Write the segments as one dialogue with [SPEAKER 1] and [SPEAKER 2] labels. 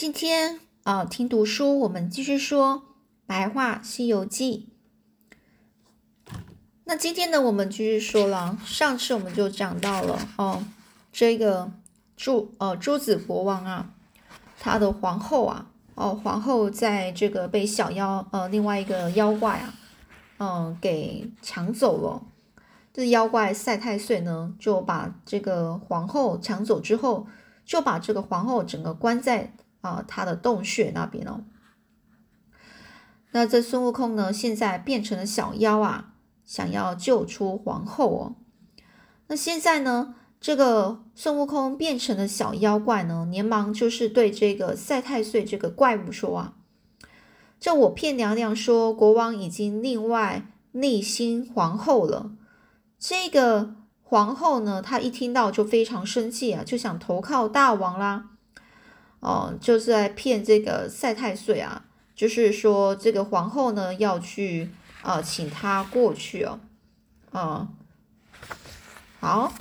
[SPEAKER 1] 今天啊，听读书，我们继续说《白话西游记》。那今天呢，我们继续说了。上次我们就讲到了哦，这个朱呃朱子国王啊，他的皇后啊，哦皇后在这个被小妖呃另外一个妖怪啊，嗯给抢走了。这妖怪赛太岁呢，就把这个皇后抢走之后，就把这个皇后整个关在。啊，他的洞穴那边哦。那这孙悟空呢，现在变成了小妖啊，想要救出皇后哦。那现在呢，这个孙悟空变成了小妖怪呢，连忙就是对这个赛太岁这个怪物说啊：“这我骗娘娘说国王已经另外内心皇后了。”这个皇后呢，她一听到就非常生气啊，就想投靠大王啦。哦，就是在骗这个赛太岁啊，就是说这个皇后呢要去啊，请他过去哦，啊，好，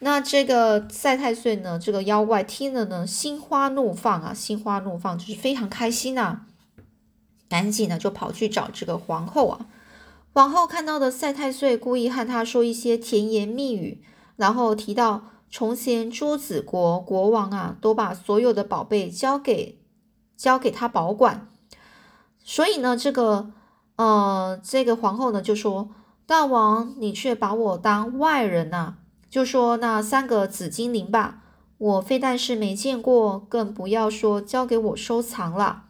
[SPEAKER 1] 那这个赛太岁呢，这个妖怪听了呢，心花怒放啊，心花怒放就是非常开心呐，赶紧呢就跑去找这个皇后啊，皇后看到的赛太岁故意和他说一些甜言蜜语，然后提到。从前朱子国国王啊，都把所有的宝贝交给交给他保管，所以呢，这个呃，这个皇后呢就说：“大王，你却把我当外人呐！”就说那三个紫精灵吧，我非但是没见过，更不要说交给我收藏了。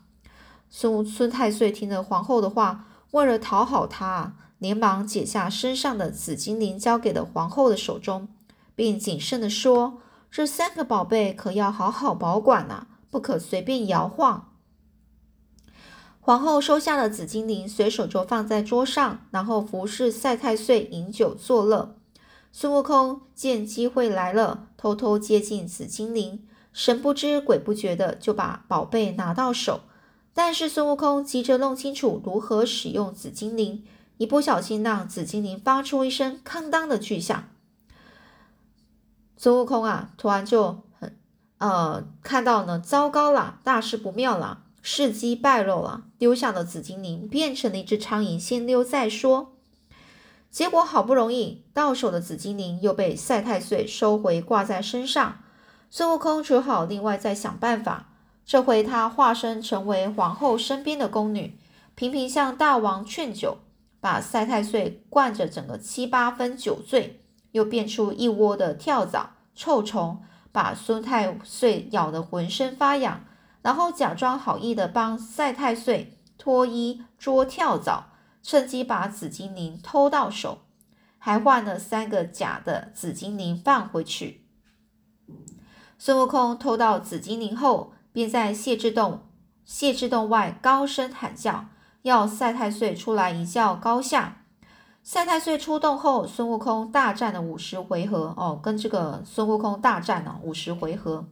[SPEAKER 1] 孙孙太岁听了皇后的话，为了讨好她，连忙解下身上的紫精灵，交给了皇后的手中。并谨慎地说：“这三个宝贝可要好好保管呐，不可随便摇晃。”皇后收下了紫精灵，随手就放在桌上，然后服侍赛太岁饮酒作乐。孙悟空见机会来了，偷偷接近紫精灵，神不知鬼不觉的就把宝贝拿到手。但是孙悟空急着弄清楚如何使用紫精灵，一不小心让紫精灵发出一声“哐当”的巨响。孙悟空啊，突然就很呃看到呢，糟糕了，大事不妙了，事机败露了，丢下了紫精灵，变成了一只苍蝇，先溜再说。结果好不容易到手的紫精灵又被赛太岁收回，挂在身上。孙悟空只好另外再想办法。这回他化身成为皇后身边的宫女，频频向大王劝酒，把赛太岁灌着整个七八分酒醉。又变出一窝的跳蚤、臭虫，把孙太岁咬得浑身发痒，然后假装好意的帮赛太岁脱衣捉跳蚤，趁机把紫精灵偷到手，还换了三个假的紫精灵放回去。孙悟空偷到紫精灵后，便在谢之洞谢之洞外高声喊叫，要赛太岁出来一较高下。赛太岁出动后，孙悟空大战了五十回合哦，跟这个孙悟空大战了五十回合，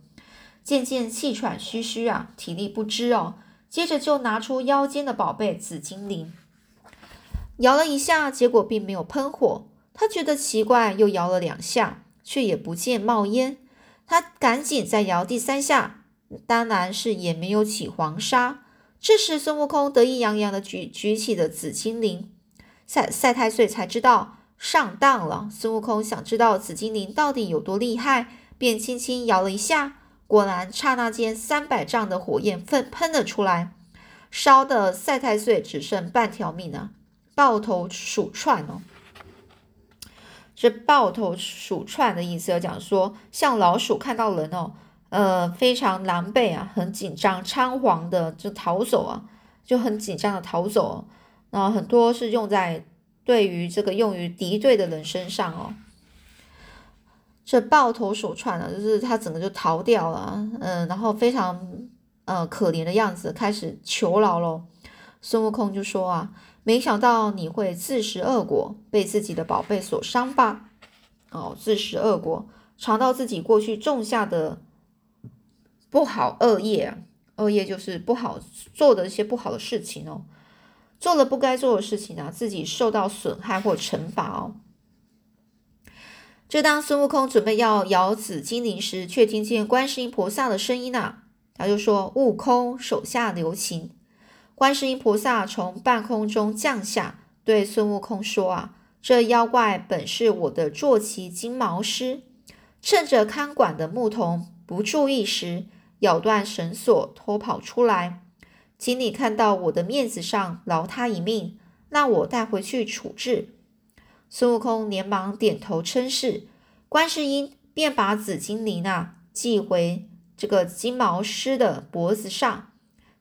[SPEAKER 1] 渐渐气喘吁吁啊，体力不支哦。接着就拿出腰间的宝贝紫精灵，摇了一下，结果并没有喷火。他觉得奇怪，又摇了两下，却也不见冒烟。他赶紧再摇第三下，当然是也没有起黄沙。这时，孙悟空得意洋洋的举举起了紫精灵。赛赛太岁才知道上当了。孙悟空想知道紫精灵到底有多厉害，便轻轻摇了一下，果然刹那间三百丈的火焰喷喷了出来，烧的赛太岁只剩半条命了，抱头鼠窜哦。这抱头鼠窜的意思要讲说，像老鼠看到人哦，呃，非常狼狈啊，很紧张，仓皇的就逃走啊，就很紧张的逃走。后很多是用在对于这个用于敌对的人身上哦。这抱头鼠窜啊，就是他整个就逃掉了，嗯，然后非常呃可怜的样子，开始求饶喽。孙悟空就说啊，没想到你会自食恶果，被自己的宝贝所伤吧？哦，自食恶果，尝到自己过去种下的不好恶业，恶业就是不好做的一些不好的事情哦。做了不该做的事情啊，自己受到损害或惩罚哦。就当孙悟空准备要咬紫精灵时，却听见观世音菩萨的声音啊，他就说：“悟空，手下留情。”观世音菩萨从半空中降下，对孙悟空说：“啊，这妖怪本是我的坐骑金毛狮，趁着看管的牧童不注意时，咬断绳索偷跑出来。请你看到我的面子上饶他一命，让我带回去处置。”孙悟空连忙点头称是，观世音便把紫金铃啊系回这个金毛狮的脖子上。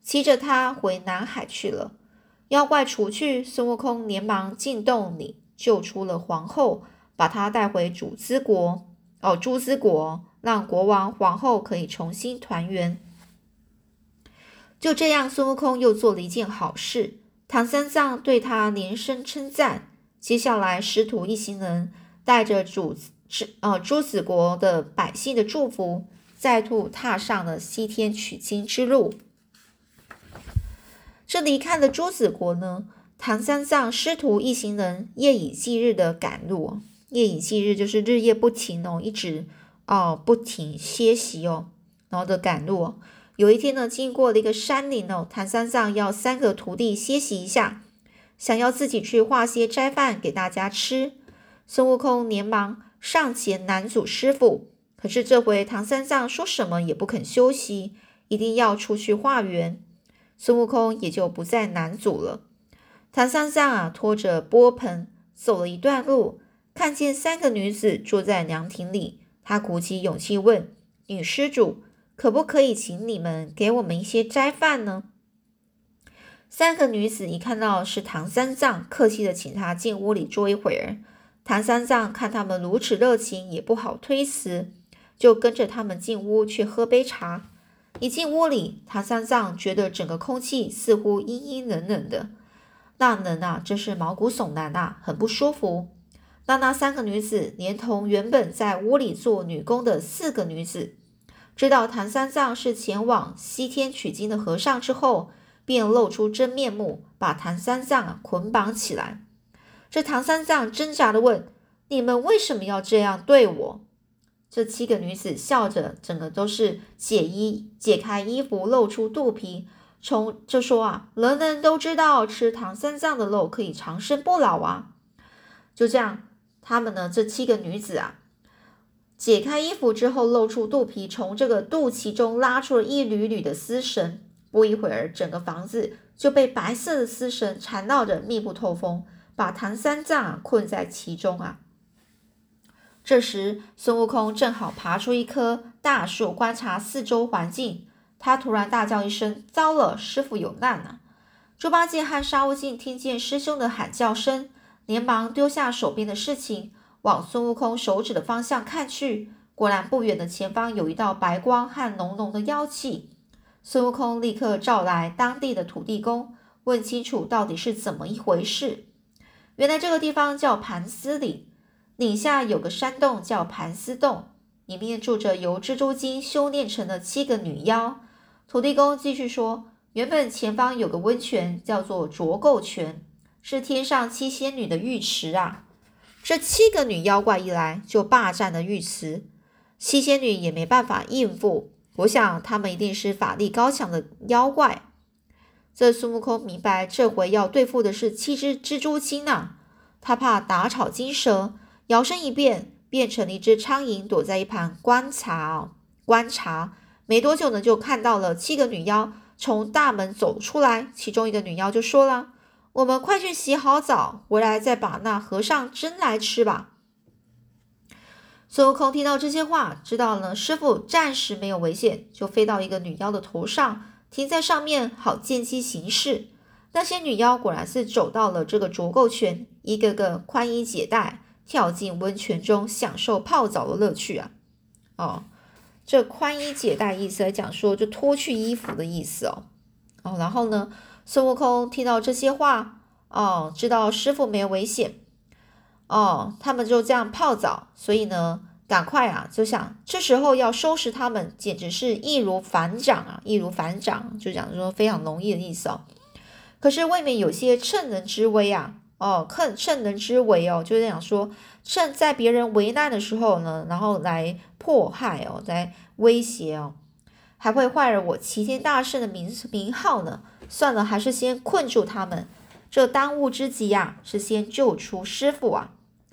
[SPEAKER 1] 骑着它回南海去了。妖怪除去，孙悟空连忙进洞里救出了皇后，把她带回主子国哦，朱兹国，让国王、皇后可以重新团圆。就这样，孙悟空又做了一件好事。唐三藏对他连声称赞。接下来，师徒一行人带着主子呃朱子国的百姓的祝福，再度踏上了西天取经之路。这离开了朱子国呢，唐三藏师徒一行人夜以继日的赶路，夜以继日就是日夜不停哦，一直哦不停歇息哦，然后的赶路。有一天呢，经过了一个山林哦，唐三藏要三个徒弟歇息一下，想要自己去化些斋饭给大家吃。孙悟空连忙上前拦阻师傅，可是这回唐三藏说什么也不肯休息，一定要出去化缘。孙悟空也就不再难阻了。唐三藏啊，拖着钵盆走了一段路，看见三个女子坐在凉亭里，他鼓起勇气问女施主：“可不可以请你们给我们一些斋饭呢？”三个女子一看到是唐三藏，客气的请他进屋里坐一会儿。唐三藏看他们如此热情，也不好推辞，就跟着他们进屋去喝杯茶。一进屋里，唐三藏觉得整个空气似乎阴阴冷冷的，那冷啊，真是毛骨悚然啊，很不舒服。那那三个女子，连同原本在屋里做女工的四个女子，知道唐三藏是前往西天取经的和尚之后，便露出真面目，把唐三藏啊捆绑起来。这唐三藏挣扎的问：“你们为什么要这样对我？”这七个女子笑着，整个都是解衣、解开衣服，露出肚皮，从就说啊，人人都知道吃唐三藏的肉可以长生不老啊。就这样，他们呢，这七个女子啊，解开衣服之后，露出肚皮，从这个肚脐中拉出了一缕缕的丝绳。不一会儿，整个房子就被白色的丝绳缠绕着，密不透风，把唐三藏困在其中啊。这时，孙悟空正好爬出一棵大树，观察四周环境。他突然大叫一声：“糟了，师傅有难了！”猪八戒和沙悟净听见师兄的喊叫声，连忙丢下手边的事情，往孙悟空手指的方向看去。果然，不远的前方有一道白光和浓浓的妖气。孙悟空立刻召来当地的土地公，问清楚到底是怎么一回事。原来这个地方叫盘丝岭。岭下有个山洞叫盘丝洞，里面住着由蜘蛛精修炼成的七个女妖。土地公继续说，原本前方有个温泉叫做浊垢泉，是天上七仙女的浴池啊。这七个女妖怪一来就霸占了浴池，七仙女也没办法应付。我想他们一定是法力高强的妖怪。这孙悟空明白，这回要对付的是七只蜘蛛精呐，他怕打草惊蛇。摇身一变，变成了一只苍蝇，躲在一旁观察啊。观察没多久呢，就看到了七个女妖从大门走出来。其中一个女妖就说了：“我们快去洗好澡，回来再把那和尚蒸来吃吧。”孙悟空听到这些话，知道了师傅暂时没有危险，就飞到一个女妖的头上，停在上面，好见机行事。那些女妖果然是走到了这个浊垢泉，一个个宽衣解带。跳进温泉中，享受泡澡的乐趣啊！哦，这宽衣解带意思来讲说，就脱去衣服的意思哦。哦，然后呢，孙悟空听到这些话，哦，知道师傅没有危险，哦，他们就这样泡澡，所以呢，赶快啊，就想这时候要收拾他们，简直是易如反掌啊，易如反掌，就讲说非常容易的意思哦。可是未免有些趁人之危啊。哦，趁趁人之危哦，就是讲说，趁在别人危难的时候呢，然后来迫害哦，来威胁哦。还会坏了我齐天大圣的名名号呢。算了，还是先困住他们。这当务之急呀，是先救出师傅啊。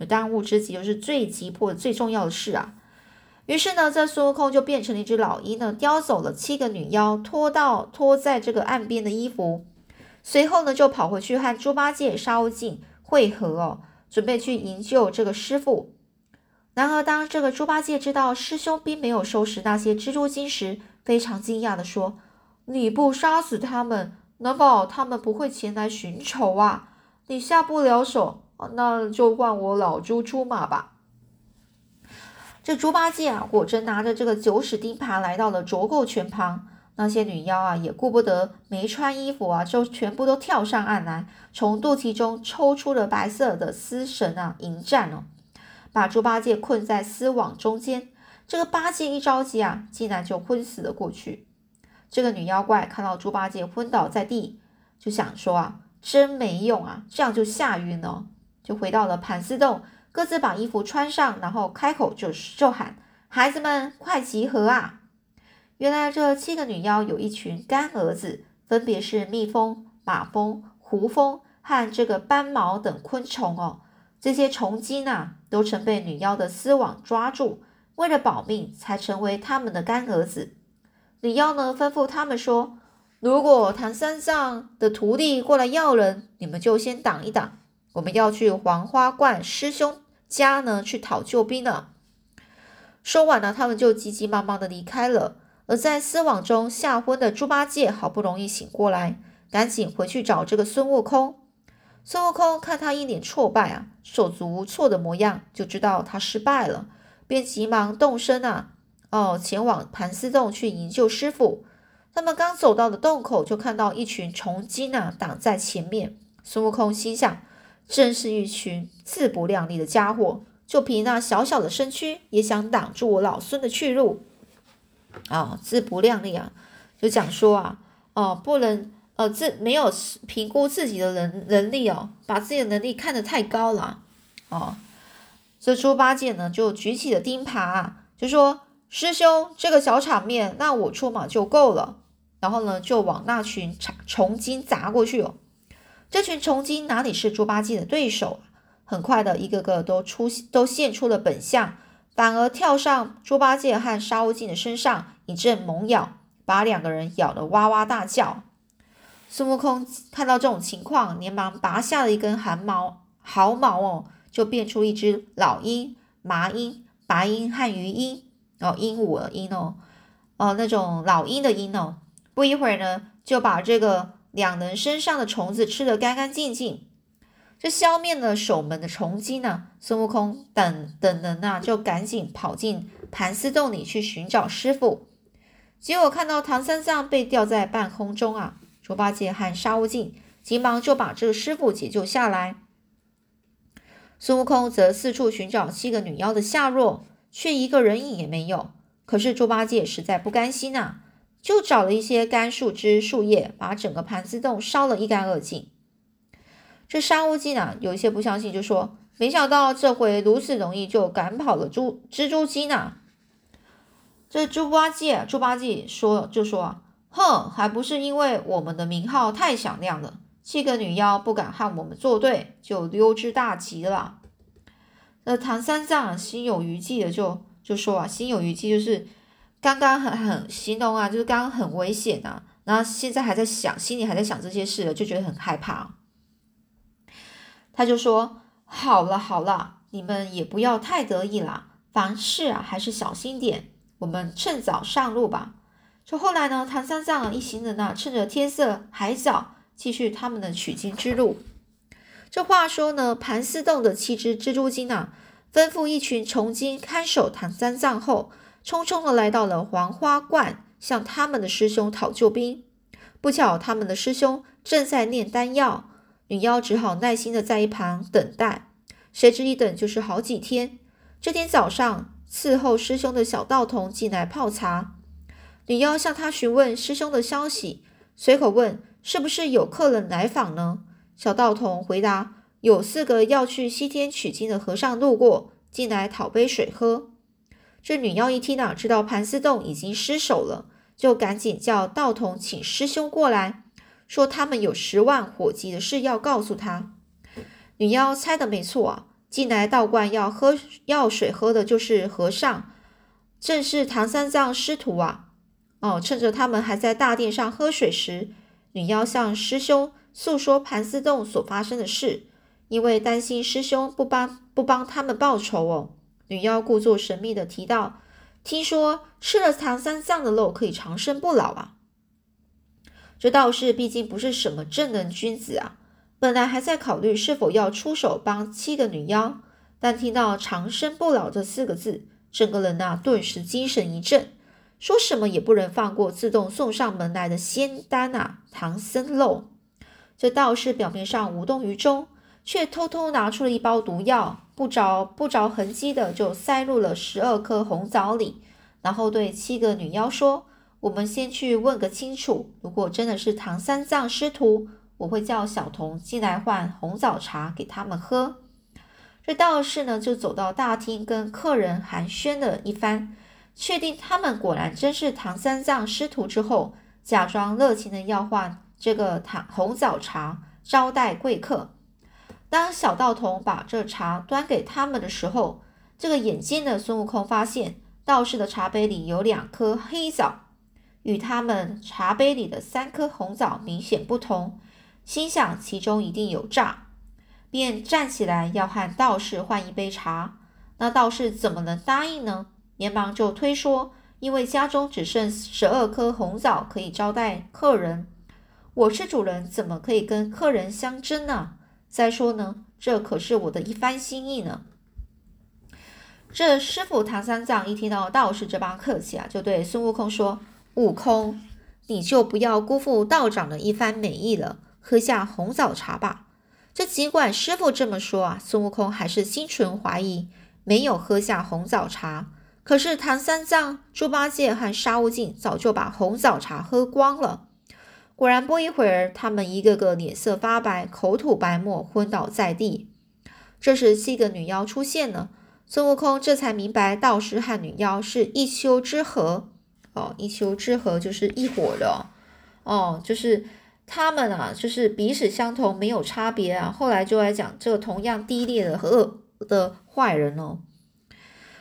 [SPEAKER 1] 当务之急就是最急迫、最重要的事啊。于是呢，这孙悟空就变成了一只老鹰呢，叼走了七个女妖，拖到拖在这个岸边的衣服。随后呢，就跑回去和猪八戒、沙悟净会合哦，准备去营救这个师傅。然而，当这个猪八戒知道师兄并没有收拾那些蜘蛛精时，非常惊讶的说：“你不杀死他们，难保他们不会前来寻仇啊？你下不了手，那就换我老猪出马吧。”这猪八戒啊，果真拿着这个九齿钉耙来到了浊垢泉旁。那些女妖啊，也顾不得没穿衣服啊，就全部都跳上岸来，从肚脐中抽出了白色的丝绳啊，迎战哦，把猪八戒困在丝网中间。这个八戒一着急啊，竟然就昏死了过去。这个女妖怪看到猪八戒昏倒在地，就想说啊，真没用啊，这样就吓晕了，就回到了盘丝洞，各自把衣服穿上，然后开口就就喊：“孩子们，快集合啊！”原来这七个女妖有一群干儿子，分别是蜜蜂、马蜂、胡蜂和这个斑毛等昆虫哦。这些虫精啊，都曾被女妖的丝网抓住，为了保命，才成为他们的干儿子。李妖呢，吩咐他们说：“如果唐三藏的徒弟过来要人，你们就先挡一挡。我们要去黄花观师兄家呢，去讨救兵了。”说完了，他们就急急忙忙的离开了。而在丝网中吓昏的猪八戒好不容易醒过来，赶紧回去找这个孙悟空。孙悟空看他一脸挫败啊，手足无措的模样，就知道他失败了，便急忙动身啊，哦，前往盘丝洞去营救师傅。他们刚走到的洞口，就看到一群虫精啊挡在前面。孙悟空心想，真是一群自不量力的家伙，就凭那小小的身躯，也想挡住我老孙的去路。啊，自不量力啊，就讲说啊，哦，不能，呃，自没有评估自己的能能力哦，把自己的能力看得太高了，哦，这猪八戒呢就举起了钉耙，就说师兄这个小场面，那我出马就够了，然后呢就往那群虫精砸过去哦，这群虫精哪里是猪八戒的对手啊很快的一个个都出都现出了本相。反而跳上猪八戒和沙悟净的身上，一阵猛咬，把两个人咬得哇哇大叫。孙悟空看到这种情况，连忙拔下了一根汗毛毫毛哦，就变出一只老鹰、麻鹰、白鹰和鱼鹰哦，鹦鹉的鹰哦，哦那种老鹰的鹰哦。不一会儿呢，就把这个两人身上的虫子吃得干干净净。这消灭了守门的虫精呢，孙悟空等等人啊，就赶紧跑进盘丝洞里去寻找师傅。结果看到唐三藏被吊在半空中啊，猪八戒和沙悟净急忙就把这个师傅解救下来。孙悟空则四处寻找七个女妖的下落，却一个人影也没有。可是猪八戒实在不甘心呐，就找了一些干树枝、树叶，把整个盘丝洞烧了一干二净。这沙悟净啊，有一些不相信，就说：“没想到这回如此容易就赶跑了猪蜘蛛精呐。”这猪八戒，猪八戒说：“就说，哼，还不是因为我们的名号太响亮了，七个女妖不敢和我们作对，就溜之大吉了。”那唐三藏心有余悸的就就说啊，心有余悸就是刚刚很很形容啊，就是刚刚很危险啊，然后现在还在想，心里还在想这些事，就觉得很害怕。他就说：“好了好了，你们也不要太得意了，凡事啊还是小心点。我们趁早上路吧。”就后来呢，唐三藏一行人呢，趁着天色还早，继续他们的取经之路。这话说呢，盘丝洞的七只蜘蛛精啊，吩咐一群虫精看守唐三藏后，匆匆的来到了黄花观，向他们的师兄讨救兵。不巧，他们的师兄正在炼丹药。女妖只好耐心的在一旁等待，谁知一等就是好几天。这天早上，伺候师兄的小道童进来泡茶，女妖向他询问师兄的消息，随口问是不是有客人来访呢？小道童回答：有四个要去西天取经的和尚路过，进来讨杯水喝。这女妖一听啊，知道盘丝洞已经失守了，就赶紧叫道童请师兄过来，说他们有十万火急的事要告诉他。女妖猜的没错啊，进来道观要喝药水喝的就是和尚，正是唐三藏师徒啊。哦，趁着他们还在大殿上喝水时，女妖向师兄诉说盘丝洞所发生的事，因为担心师兄不帮不帮他们报仇哦。女妖故作神秘的提到，听说吃了唐三藏的肉可以长生不老啊。这道士毕竟不是什么正人君子啊，本来还在考虑是否要出手帮七个女妖，但听到长生不老这四个字，整个人呐顿时精神一振，说什么也不能放过自动送上门来的仙丹啊，唐僧肉。这道士表面上无动于衷。却偷偷拿出了一包毒药，不着不着痕迹的就塞入了十二颗红枣里，然后对七个女妖说：“我们先去问个清楚。如果真的是唐三藏师徒，我会叫小童进来换红枣茶给他们喝。”这道士呢，就走到大厅跟客人寒暄了一番，确定他们果然真是唐三藏师徒之后，假装热情的要换这个糖红枣茶招待贵客。当小道童把这茶端给他们的时候，这个眼尖的孙悟空发现道士的茶杯里有两颗黑枣，与他们茶杯里的三颗红枣明显不同，心想其中一定有诈，便站起来要和道士换一杯茶。那道士怎么能答应呢？连忙就推说，因为家中只剩十二颗红枣可以招待客人，我是主人，怎么可以跟客人相争呢？再说呢，这可是我的一番心意呢。这师傅唐三藏一听到道士这般客气啊，就对孙悟空说：“悟空，你就不要辜负道长的一番美意了，喝下红枣茶吧。”这尽管师傅这么说啊，孙悟空还是心存怀疑，没有喝下红枣茶。可是唐三藏、猪八戒和沙悟净早就把红枣茶喝光了。果然，不一会儿，他们一个个脸色发白，口吐白沫，昏倒在地。这时，七个女妖出现了，孙悟空这才明白，道士和女妖是一丘之貉。哦，一丘之貉就是一伙的。哦，就是他们啊，就是彼此相同，没有差别啊。后来就来讲这同样低劣的和恶的坏人哦。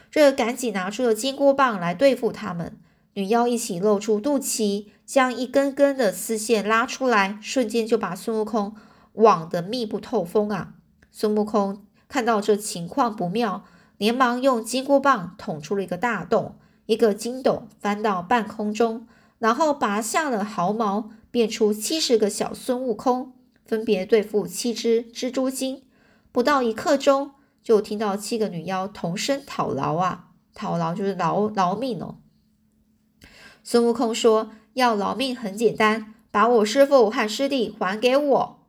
[SPEAKER 1] 这赶紧拿出了金箍棒来对付他们。女妖一起露出肚脐，将一根根的丝线拉出来，瞬间就把孙悟空网得密不透风啊！孙悟空看到这情况不妙，连忙用金箍棒捅出了一个大洞，一个金斗翻到半空中，然后拔下了毫毛，变出七十个小孙悟空，分别对付七只蜘蛛精。不到一刻钟，就听到七个女妖同声讨饶啊！讨饶就是饶饶命哦。孙悟空说：“要饶命很简单，把我师父和师弟还给我。”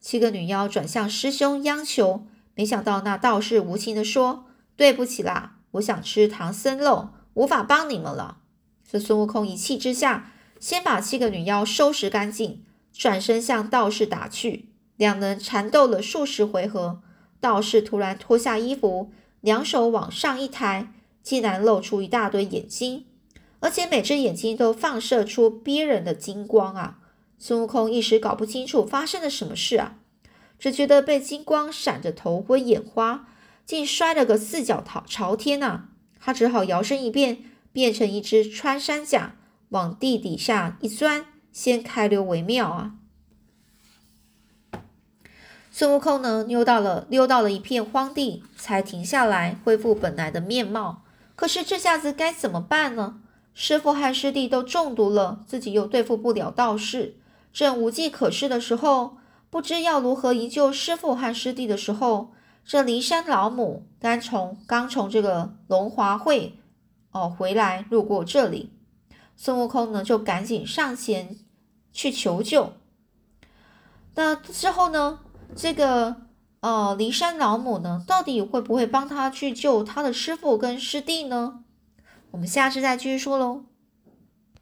[SPEAKER 1] 七个女妖转向师兄央求，没想到那道士无情地说：“对不起啦，我想吃唐僧肉，无法帮你们了。”这孙悟空一气之下，先把七个女妖收拾干净，转身向道士打去。两人缠斗了数十回合，道士突然脱下衣服，两手往上一抬，竟然露出一大堆眼睛。而且每只眼睛都放射出逼人的金光啊！孙悟空一时搞不清楚发生了什么事啊，只觉得被金光闪着头昏眼花，竟摔了个四脚朝朝天呐！他只好摇身一变，变成一只穿山甲，往地底下一钻，先开溜为妙啊！孙悟空呢，溜到了溜到了一片荒地，才停下来，恢复本来的面貌。可是这下子该怎么办呢？师傅和师弟都中毒了，自己又对付不了道士，正无计可施的时候，不知要如何营救师傅和师弟的时候，这骊山老母刚从刚从这个龙华会哦回来，路过这里，孙悟空呢就赶紧上前去求救。那之后呢，这个呃骊山老母呢，到底会不会帮他去救他的师傅跟师弟呢？我们下次再继续说喽。